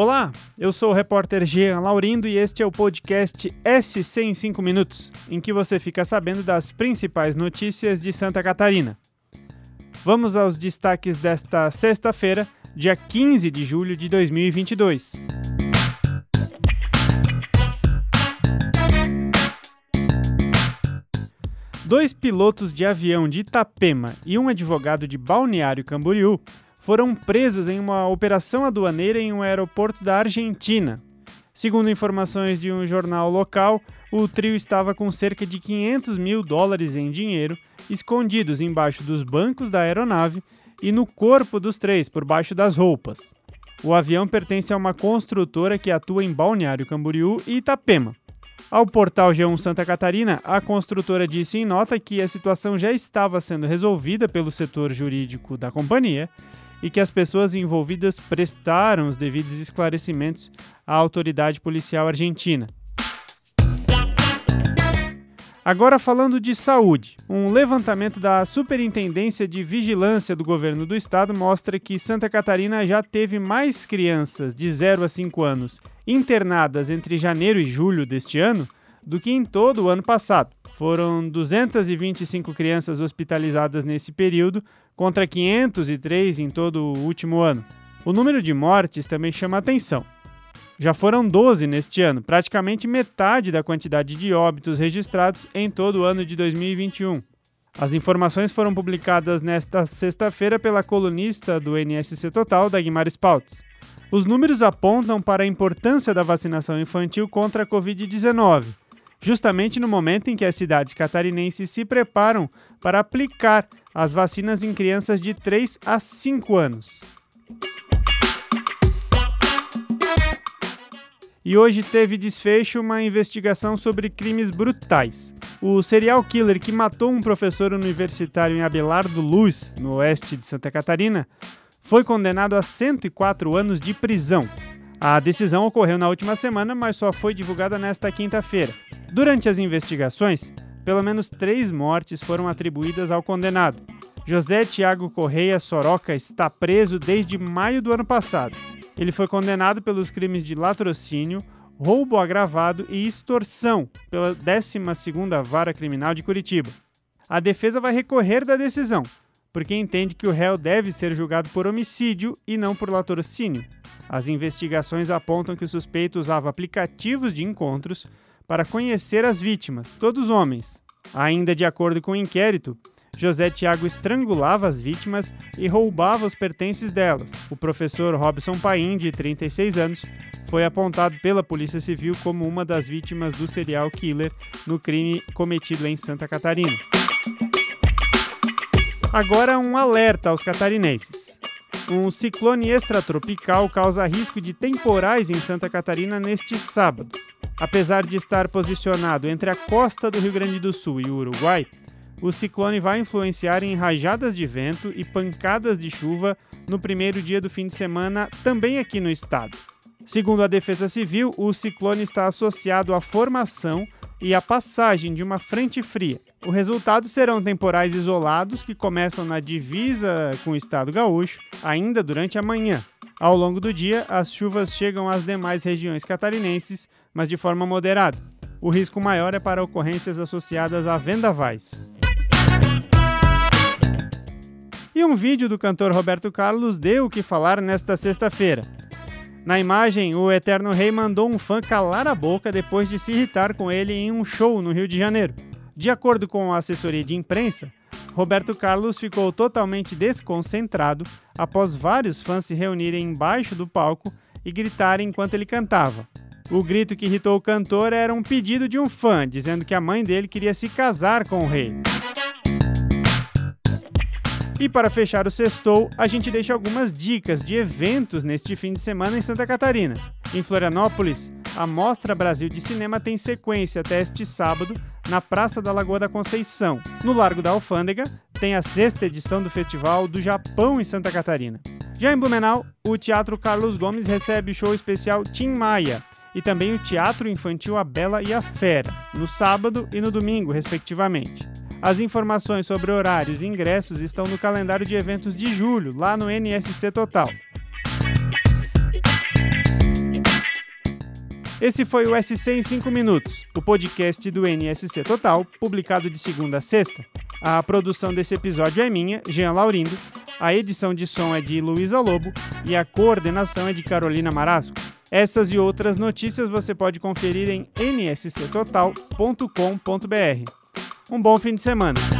Olá, eu sou o repórter Jean Laurindo e este é o podcast SC em 5 minutos, em que você fica sabendo das principais notícias de Santa Catarina. Vamos aos destaques desta sexta-feira, dia 15 de julho de 2022. Dois pilotos de avião de Itapema e um advogado de Balneário Camboriú foram presos em uma operação aduaneira em um aeroporto da Argentina. Segundo informações de um jornal local, o trio estava com cerca de 500 mil dólares em dinheiro escondidos embaixo dos bancos da aeronave e no corpo dos três, por baixo das roupas. O avião pertence a uma construtora que atua em Balneário Camboriú e Itapema. Ao portal G1 Santa Catarina, a construtora disse em nota que a situação já estava sendo resolvida pelo setor jurídico da companhia e que as pessoas envolvidas prestaram os devidos esclarecimentos à autoridade policial argentina. Agora falando de saúde, um levantamento da Superintendência de Vigilância do Governo do Estado mostra que Santa Catarina já teve mais crianças de 0 a 5 anos internadas entre janeiro e julho deste ano do que em todo o ano passado. Foram 225 crianças hospitalizadas nesse período, contra 503 em todo o último ano. O número de mortes também chama atenção. Já foram 12 neste ano, praticamente metade da quantidade de óbitos registrados em todo o ano de 2021. As informações foram publicadas nesta sexta-feira pela colunista do NSC Total, Dagmar Spaltz. Os números apontam para a importância da vacinação infantil contra a Covid-19 justamente no momento em que as cidades catarinenses se preparam para aplicar as vacinas em crianças de 3 a 5 anos. E hoje teve desfecho uma investigação sobre crimes brutais. O serial killer que matou um professor universitário em Abelardo Luz, no oeste de Santa Catarina, foi condenado a 104 anos de prisão. A decisão ocorreu na última semana, mas só foi divulgada nesta quinta-feira. Durante as investigações, pelo menos três mortes foram atribuídas ao condenado. José Tiago Correia Soroca está preso desde maio do ano passado. Ele foi condenado pelos crimes de latrocínio, roubo agravado e extorsão pela 12ª Vara Criminal de Curitiba. A defesa vai recorrer da decisão, porque entende que o réu deve ser julgado por homicídio e não por latrocínio. As investigações apontam que o suspeito usava aplicativos de encontros para conhecer as vítimas, todos homens. Ainda de acordo com o inquérito, José Tiago estrangulava as vítimas e roubava os pertences delas. O professor Robson Paim, de 36 anos, foi apontado pela Polícia Civil como uma das vítimas do serial killer no crime cometido em Santa Catarina. Agora um alerta aos catarinenses. Um ciclone extratropical causa risco de temporais em Santa Catarina neste sábado. Apesar de estar posicionado entre a costa do Rio Grande do Sul e o Uruguai, o ciclone vai influenciar em rajadas de vento e pancadas de chuva no primeiro dia do fim de semana, também aqui no estado. Segundo a Defesa Civil, o ciclone está associado à formação e à passagem de uma frente fria. O resultado serão temporais isolados que começam na divisa com o estado gaúcho ainda durante a manhã. Ao longo do dia, as chuvas chegam às demais regiões catarinenses, mas de forma moderada. O risco maior é para ocorrências associadas a vendavais. E um vídeo do cantor Roberto Carlos deu o que falar nesta sexta-feira. Na imagem, o Eterno Rei mandou um fã calar a boca depois de se irritar com ele em um show no Rio de Janeiro. De acordo com a assessoria de imprensa, Roberto Carlos ficou totalmente desconcentrado após vários fãs se reunirem embaixo do palco e gritarem enquanto ele cantava. O grito que irritou o cantor era um pedido de um fã, dizendo que a mãe dele queria se casar com o rei. E para fechar o sextou, a gente deixa algumas dicas de eventos neste fim de semana em Santa Catarina. Em Florianópolis, a Mostra Brasil de Cinema tem sequência até este sábado na Praça da Lagoa da Conceição. No Largo da Alfândega, tem a sexta edição do Festival do Japão em Santa Catarina. Já em Blumenau, o Teatro Carlos Gomes recebe o show especial Tim Maia e também o Teatro Infantil A Bela e a Fera, no sábado e no domingo, respectivamente. As informações sobre horários e ingressos estão no calendário de eventos de julho, lá no NSC Total. Esse foi o SC em 5 minutos, o podcast do NSC Total, publicado de segunda a sexta. A produção desse episódio é minha, Jean Laurindo, a edição de som é de Luísa Lobo e a coordenação é de Carolina Marasco. Essas e outras notícias você pode conferir em nsctotal.com.br. Um bom fim de semana!